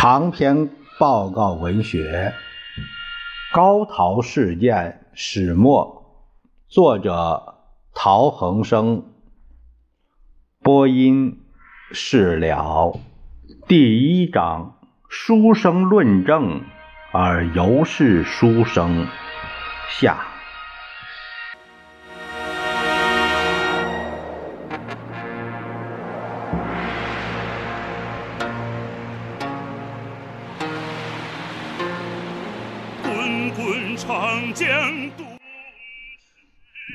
长篇报告文学《高陶事件始末》，作者陶恒生，播音释了。第一章：书生论证，而犹是书生。下。长江渡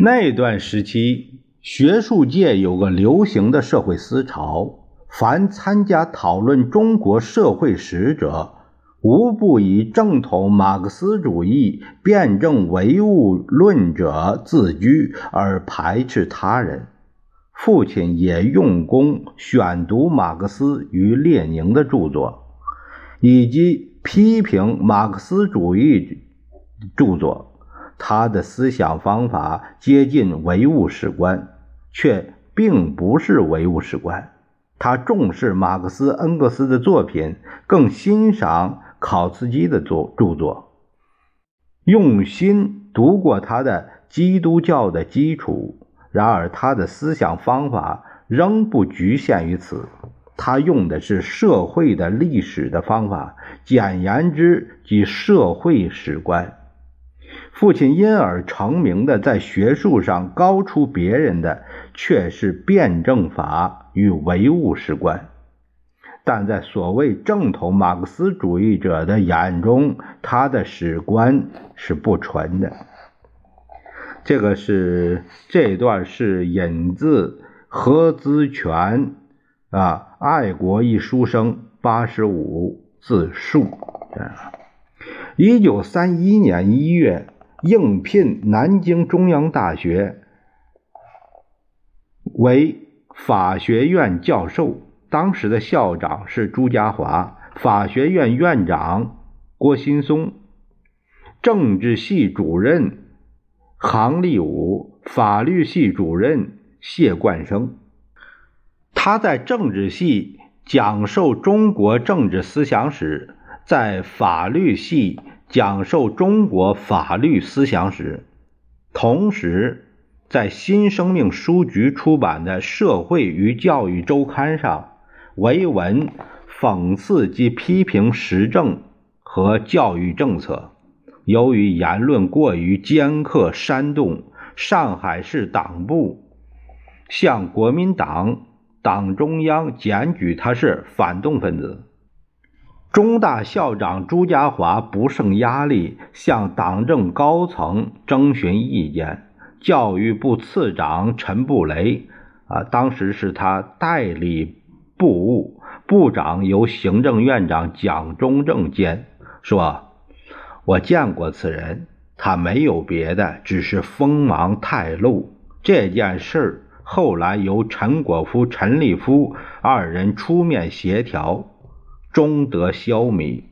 那段时期，学术界有个流行的社会思潮：凡参加讨论中国社会史者，无不以正统马克思主义、辩证唯物论者自居，而排斥他人。父亲也用功选读马克思与列宁的著作，以及批评马克思主义著作。他的思想方法接近唯物史观，却并不是唯物史观。他重视马克思、恩格斯的作品，更欣赏考茨基的作著作，用心读过他的《基督教的基础》。然而，他的思想方法仍不局限于此，他用的是社会的历史的方法，简言之，即社会史观。父亲因而成名的，在学术上高出别人的，却是辩证法与唯物史观；但在所谓正统马克思主义者的眼中，他的史观是不纯的。这个是这段是引自何资全啊，《爱国一书生》八十五自述啊。一九三一年一月。应聘南京中央大学为法学院教授，当时的校长是朱家骅，法学院院长郭新松，政治系主任杭立武，法律系主任谢冠生。他在政治系讲授中国政治思想史，在法律系。讲授中国法律思想史，同时在新生命书局出版的《社会与教育周刊》上，为文讽刺及批评时政和教育政策。由于言论过于尖刻煽动，上海市党部向国民党党中央检举他是反动分子。中大校长朱家骅不胜压力，向党政高层征询意见。教育部次长陈布雷，啊，当时是他代理部务部长，由行政院长蒋中正兼。说：“我见过此人，他没有别的，只是锋芒太露。这件事后来由陈果夫、陈立夫二人出面协调。”终得消弭。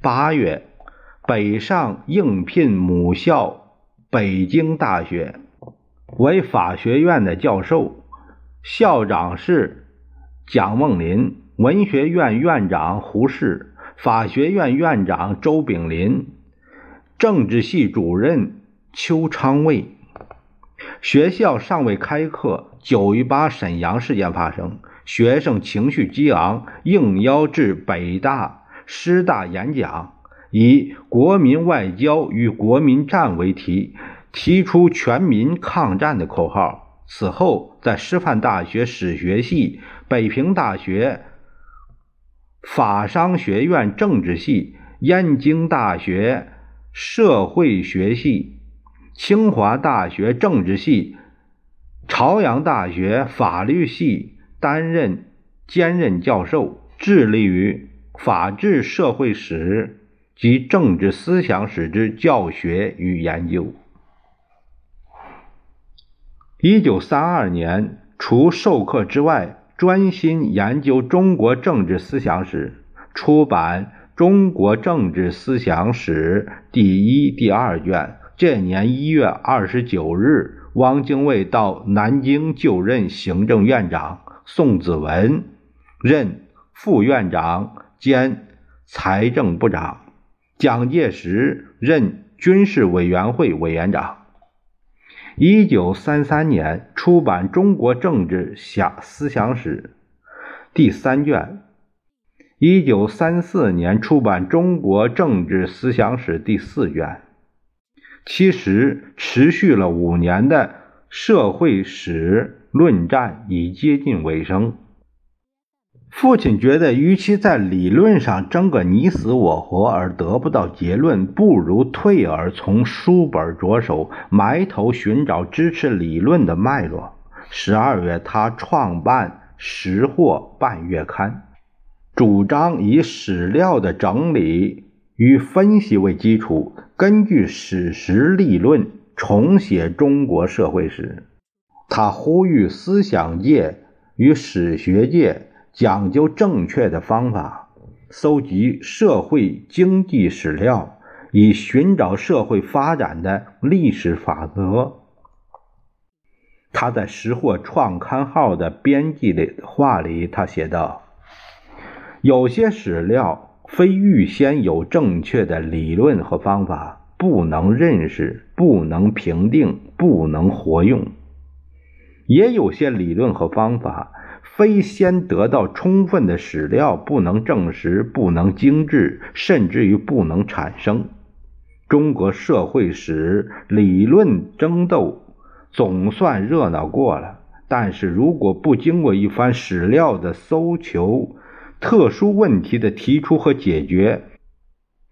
八月，北上应聘母校北京大学为法学院的教授，校长是蒋梦麟，文学院院长胡适，法学院院长周炳林，政治系主任邱昌卫。学校尚未开课，九一八沈阳事件发生。学生情绪激昂，应邀至北大、师大演讲，以“国民外交与国民战”为题，提出全民抗战的口号。此后，在师范大学史学系、北平大学法商学院政治系、燕京大学社会学系、清华大学政治系、朝阳大学法律系。担任兼任教授，致力于法治社会史及政治思想史之教学与研究。一九三二年，除授课之外，专心研究中国政治思想史，出版《中国政治思想史》第一、第二卷。这年一月二十九日，汪精卫到南京就任行政院长。宋子文任副院长，兼财政部长。蒋介石任军事委员会委员长。一九三三年出版《中国政治想思想史》第三卷。一九三四年出版《中国政治思想史》第四卷。其实持续了五年的社会史论战已接近尾声。父亲觉得，与其在理论上争个你死我活而得不到结论，不如退而从书本着手，埋头寻找支持理论的脉络。十二月，他创办《识货》半月刊。主张以史料的整理与分析为基础，根据史实立论重写中国社会史。他呼吁思想界与史学界讲究正确的方法，搜集社会经济史料，以寻找社会发展的历史法则。他在《识货》创刊号的编辑的话里，他写道。有些史料非预先有正确的理论和方法，不能认识，不能评定，不能活用；也有些理论和方法非先得到充分的史料，不能证实，不能精制，甚至于不能产生。中国社会史理论争斗总算热闹过了，但是如果不经过一番史料的搜求，特殊问题的提出和解决，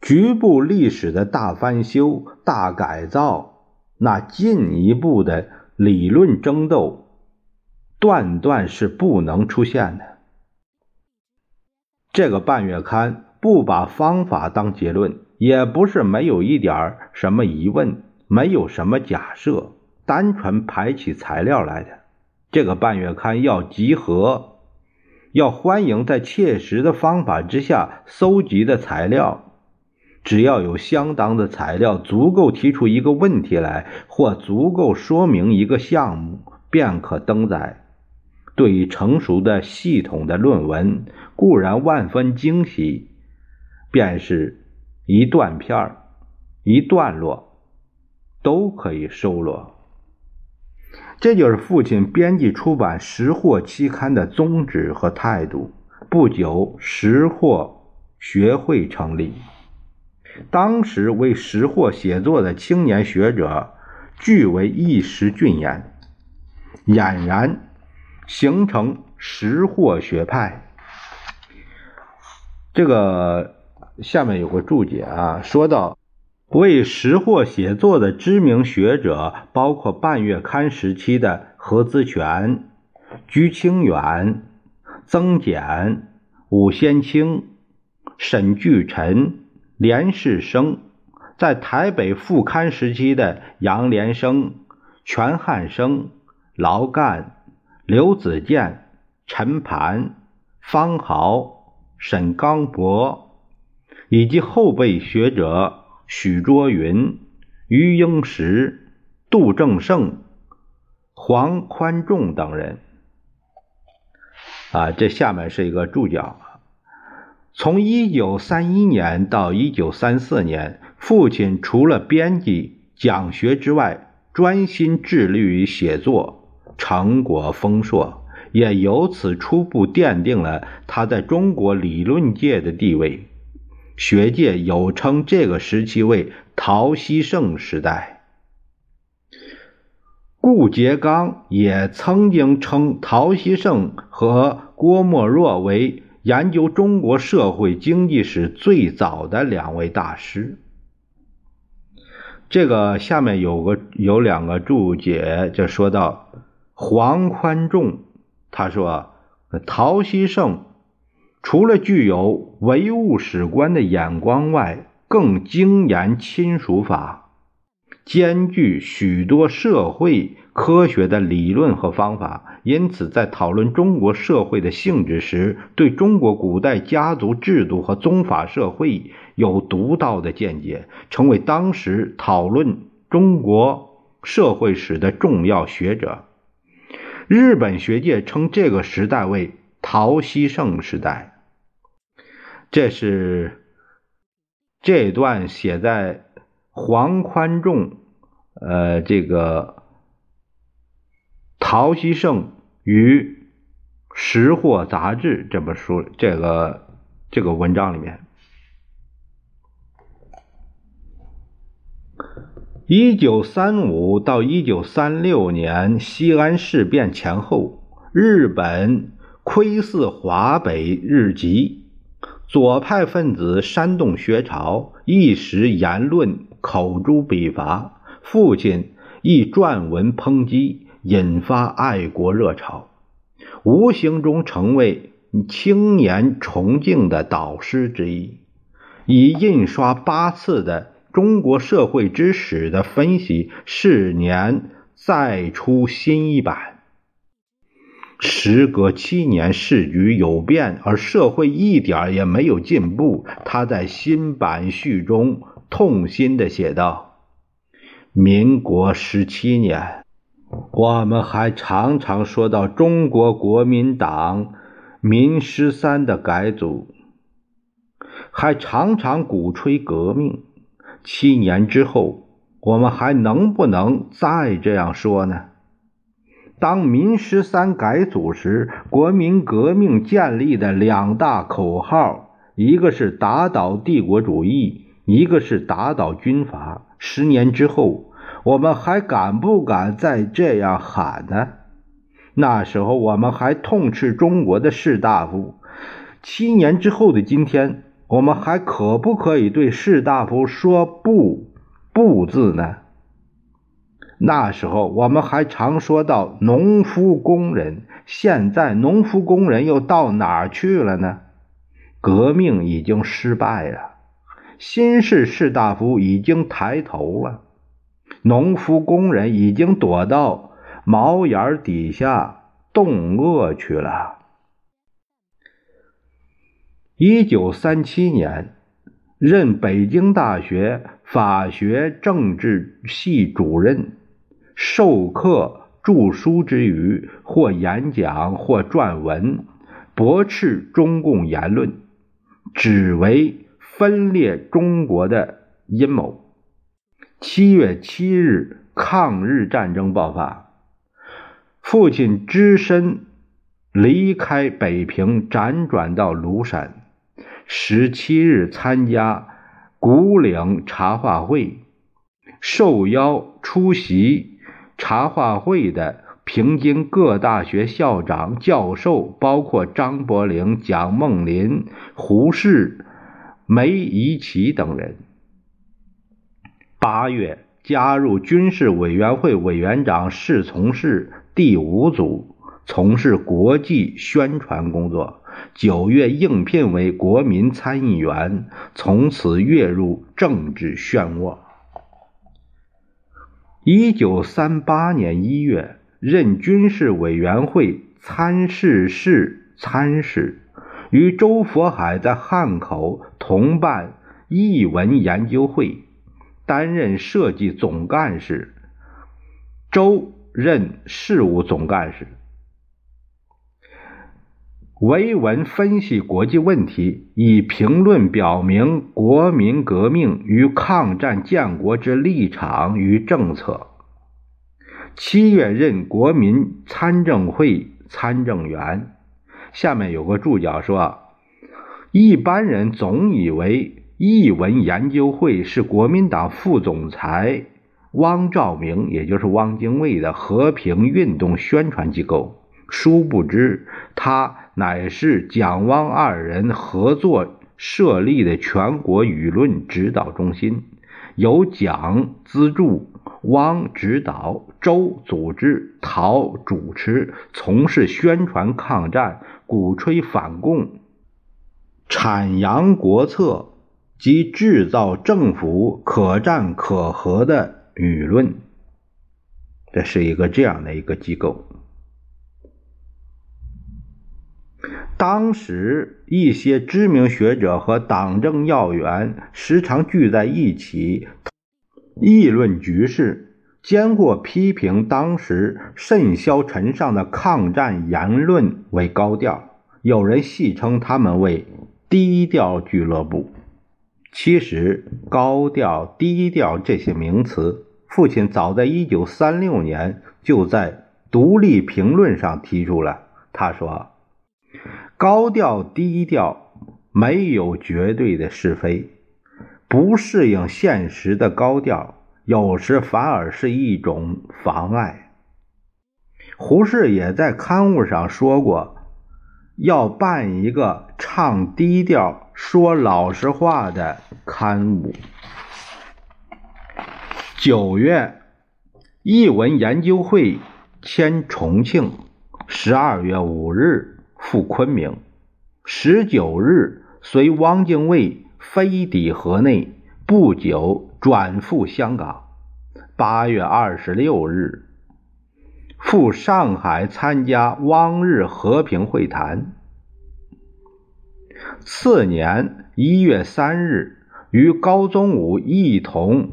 局部历史的大翻修、大改造，那进一步的理论争斗，断断是不能出现的。这个半月刊不把方法当结论，也不是没有一点什么疑问，没有什么假设，单纯排起材料来的。这个半月刊要集合。要欢迎在切实的方法之下搜集的材料，只要有相当的材料足够提出一个问题来，或足够说明一个项目，便可登载。对于成熟的系统的论文，固然万分惊喜，便是一段片儿、一段落，都可以收罗。这就是父亲编辑出版《识货》期刊的宗旨和态度。不久，《识货》学会成立。当时为《识货》写作的青年学者，俱为一时俊彦，俨然形成识货学派。这个下面有个注解啊，说到。为识货写作的知名学者包括半月刊时期的何资全、居清远、曾简、武先清、沈巨臣、连世生；在台北副刊时期的杨连生、全汉生、劳干、刘子健、陈盘、方豪、沈刚博，以及后辈学者。许卓云、余英时、杜正胜、黄宽仲等人，啊，这下面是一个注脚。从一九三一年到一九三四年，父亲除了编辑、讲学之外，专心致力于写作，成果丰硕，也由此初步奠定了他在中国理论界的地位。学界有称这个时期为陶希圣时代，顾颉刚也曾经称陶希圣和郭沫若为研究中国社会经济史最早的两位大师。这个下面有个有两个注解，就说到黄宽仲，他说陶希圣。除了具有唯物史观的眼光外，更精研亲属法，兼具许多社会科学的理论和方法。因此，在讨论中国社会的性质时，对中国古代家族制度和宗法社会有独到的见解，成为当时讨论中国社会史的重要学者。日本学界称这个时代为陶希圣时代。这是这段写在黄宽仲呃这个陶希圣与识货杂志这本书这个这个文章里面。一九三五到一九三六年西安事变前后，日本窥伺华北日籍，左派分子煽动学潮，一时言论口诛笔伐。父亲亦撰文抨击，引发爱国热潮，无形中成为青年崇敬的导师之一。已印刷八次的。中国社会之史的分析，是年再出新一版。时隔七年，世局有变，而社会一点也没有进步。他在新版序中痛心的写道：“民国十七年，我们还常常说到中国国民党民十三的改组，还常常鼓吹革命。”七年之后，我们还能不能再这样说呢？当民十三改组时，国民革命建立的两大口号，一个是打倒帝国主义，一个是打倒军阀。十年之后，我们还敢不敢再这样喊呢？那时候，我们还痛斥中国的士大夫。七年之后的今天。我们还可不可以对士大夫说不不字呢？那时候我们还常说到农夫工人，现在农夫工人又到哪儿去了呢？革命已经失败了，新式士大夫已经抬头了，农夫工人已经躲到茅檐底下冻饿去了。一九三七年，任北京大学法学政治系主任，授课著书之余，或演讲，或撰文，驳斥中共言论，只为分裂中国的阴谋。七月七日，抗日战争爆发，父亲只身离开北平，辗转到庐山。十七日参加古岭茶话会，受邀出席茶话会的平津各大学校长、教授，包括张伯苓、蒋梦麟、胡适、梅贻琦等人。八月加入军事委员会委员长侍从室第五组，从事国际宣传工作。九月应聘为国民参议员，从此跃入政治漩涡。一九三八年一月，任军事委员会参事室参事，与周佛海在汉口同办译文研究会，担任设计总干事，周任事务总干事。维文分析国际问题，以评论表明国民革命与抗战建国之立场与政策。七月任国民参政会参政员。下面有个注脚说：一般人总以为译文研究会是国民党副总裁汪兆铭，也就是汪精卫的和平运动宣传机构，殊不知他。乃是蒋汪二人合作设立的全国舆论指导中心，由蒋资助、汪指导、周组织、陶主持，从事宣传抗战、鼓吹反共、阐扬国策及制造政府可战可和的舆论。这是一个这样的一个机构。当时，一些知名学者和党政要员时常聚在一起议论局势，兼或批评当时甚嚣尘上的抗战言论为高调。有人戏称他们为低调俱乐部。其实，高调、低调这些名词，父亲早在1936年就在《独立评论》上提出了。他说：“高调、低调没有绝对的是非，不适应现实的高调，有时反而是一种妨碍。”胡适也在刊物上说过，要办一个唱低调。说老实话的刊物。九月，译文研究会迁重庆。十二月五日赴昆明。十九日随汪精卫飞抵河内，不久转赴香港。八月二十六日赴上海参加汪日和平会谈。次年一月三日，与高宗武一同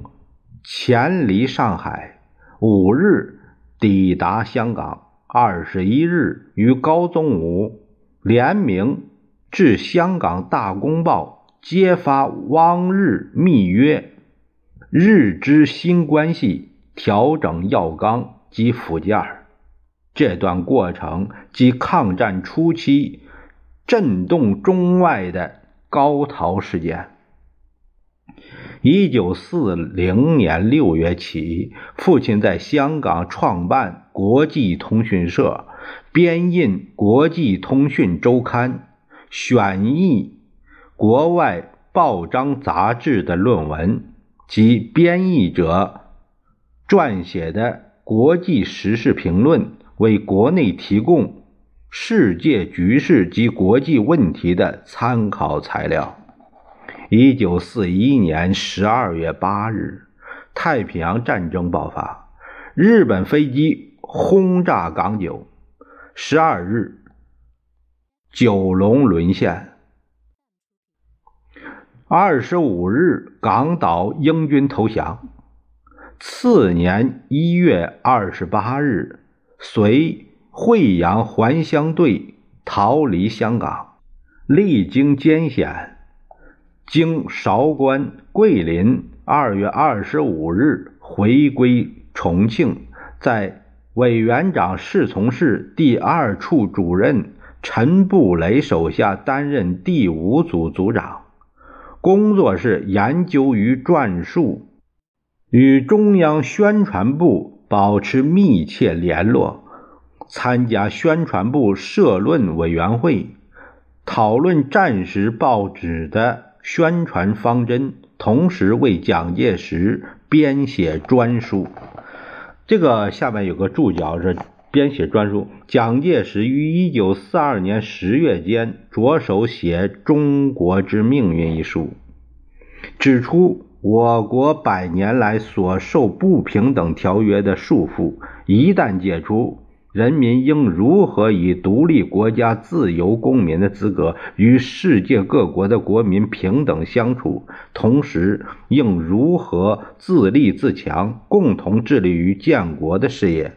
前离上海。五日抵达香港。二十一日，与高宗武联名致香港《大公报》揭发汪日密约，日之新关系，调整要纲及附件。这段过程即抗战初期。震动中外的高陶事件。一九四零年六月起，父亲在香港创办国际通讯社，编印《国际通讯周刊》，选译国外报章杂志的论文及编译者撰写的国际时事评论，为国内提供。世界局势及国际问题的参考材料。一九四一年十二月八日，太平洋战争爆发，日本飞机轰炸港九。十二日，九龙沦陷。二十五日，港岛英军投降。次年一月二十八日，随。惠阳还乡队逃离香港，历经艰险，经韶关、桂林，二月二十五日回归重庆，在委员长侍从室第二处主任陈布雷手下担任第五组组长，工作是研究与撰述，与中央宣传部保持密切联络。参加宣传部社论委员会，讨论战时报纸的宣传方针，同时为蒋介石编写专书。这个下面有个注脚是编写专书。蒋介石于一九四二年十月间着手写《中国之命运》一书，指出我国百年来所受不平等条约的束缚，一旦解除。人民应如何以独立国家自由公民的资格与世界各国的国民平等相处？同时，应如何自立自强，共同致力于建国的事业，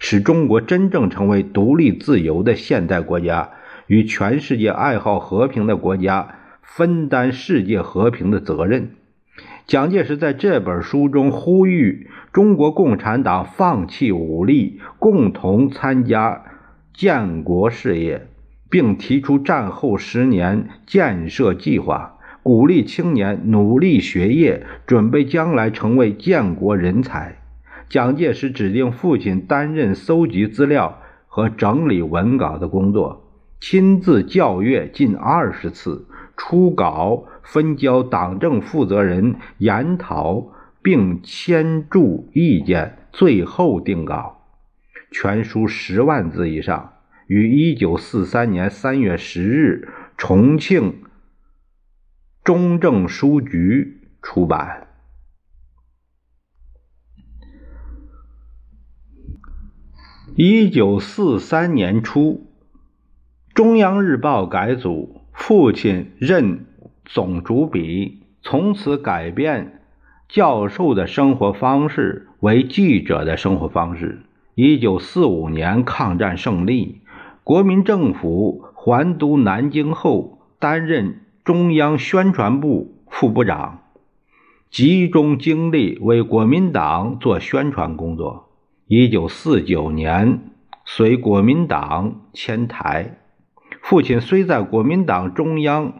使中国真正成为独立自由的现代国家，与全世界爱好和平的国家分担世界和平的责任？蒋介石在这本书中呼吁中国共产党放弃武力，共同参加建国事业，并提出战后十年建设计划，鼓励青年努力学业，准备将来成为建国人才。蒋介石指定父亲担任搜集资料和整理文稿的工作，亲自校阅近二十次。初稿分交党政负责人研讨，并签注意见，最后定稿。全书十万字以上，于一九四三年三月十日重庆中正书局出版。一九四三年初，中央日报改组。父亲任总主笔，从此改变教授的生活方式为记者的生活方式。一九四五年抗战胜利，国民政府还都南京后，担任中央宣传部副部长，集中精力为国民党做宣传工作。一九四九年，随国民党迁台。父亲虽在国民党中央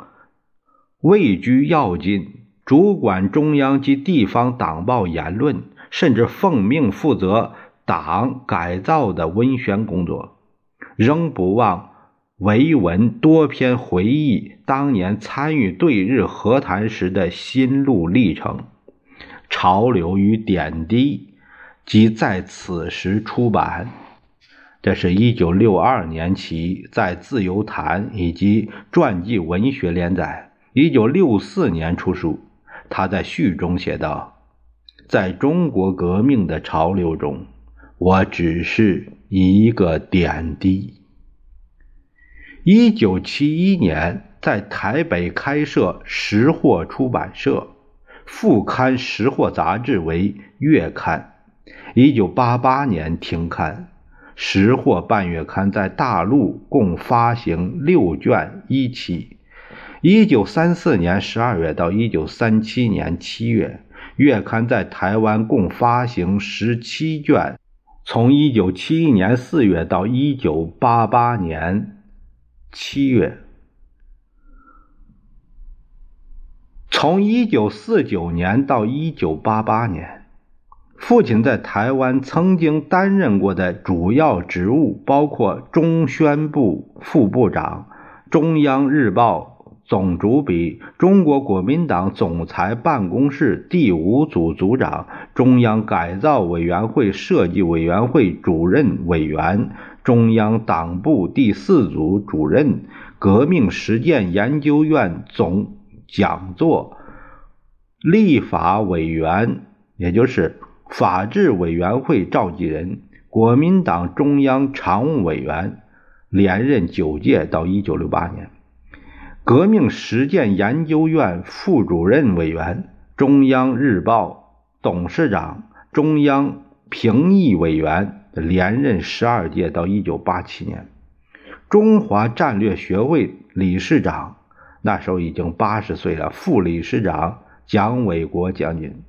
位居要津，主管中央及地方党报言论，甚至奉命负责党改造的文宣工作，仍不忘。维文多篇回忆当年参与对日和谈时的心路历程、潮流与点滴，即在此时出版。这是一九六二年起在《自由谈》以及传记文学连载。一九六四年出书。他在序中写道：“在中国革命的潮流中，我只是一个点滴。”一九七一年，在台北开设识货出版社，副刊《识货》杂志为月刊。一九八八年停刊，《识货》半月刊在大陆共发行六卷一期。一九三四年十二月到一九三七年七月，月刊在台湾共发行十七卷。从一九七一年四月到一九八八年。七月，从一九四九年到一九八八年，父亲在台湾曾经担任过的主要职务包括中宣部副部长、中央日报总主笔、中国国民党总裁办公室第五组组长、中央改造委员会设计委员会主任委员。中央党部第四组主任、革命实践研究院总讲座、立法委员，也就是法制委员会召集人、国民党中央常务委员，连任九届到一九六八年；革命实践研究院副主任委员、中央日报董事长、中央评议委员。连任十二届到一九八七年，中华战略学会理事长，那时候已经八十岁了。副理事长蒋纬国将军。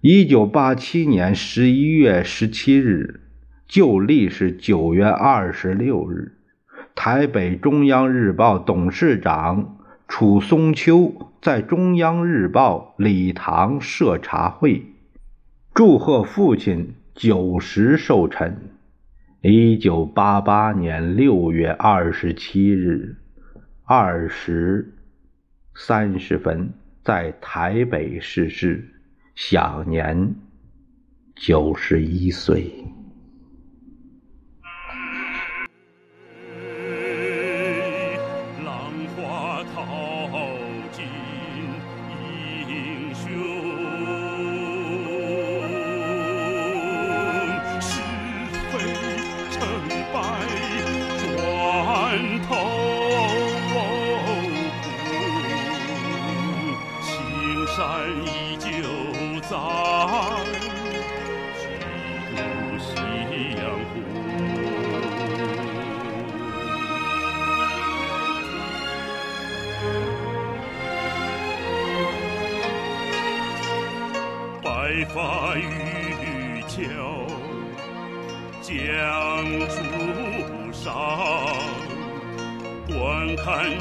一九八七年十一月十七日，旧历是九月二十六日，台北中央日报董事长楚松秋在中央日报礼堂设茶会，祝贺父亲。九十寿辰，一九八八年六月二十七日二时三十分，在台北逝世，享年九十一岁。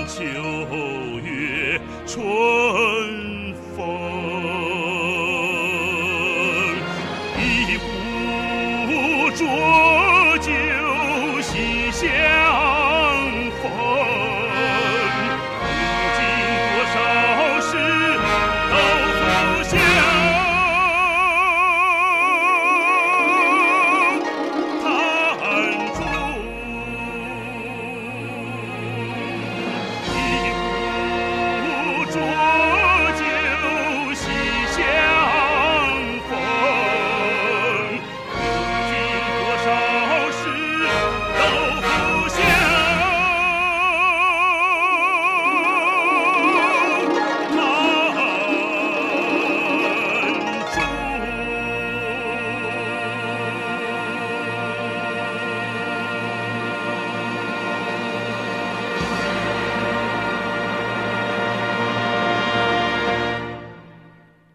秋。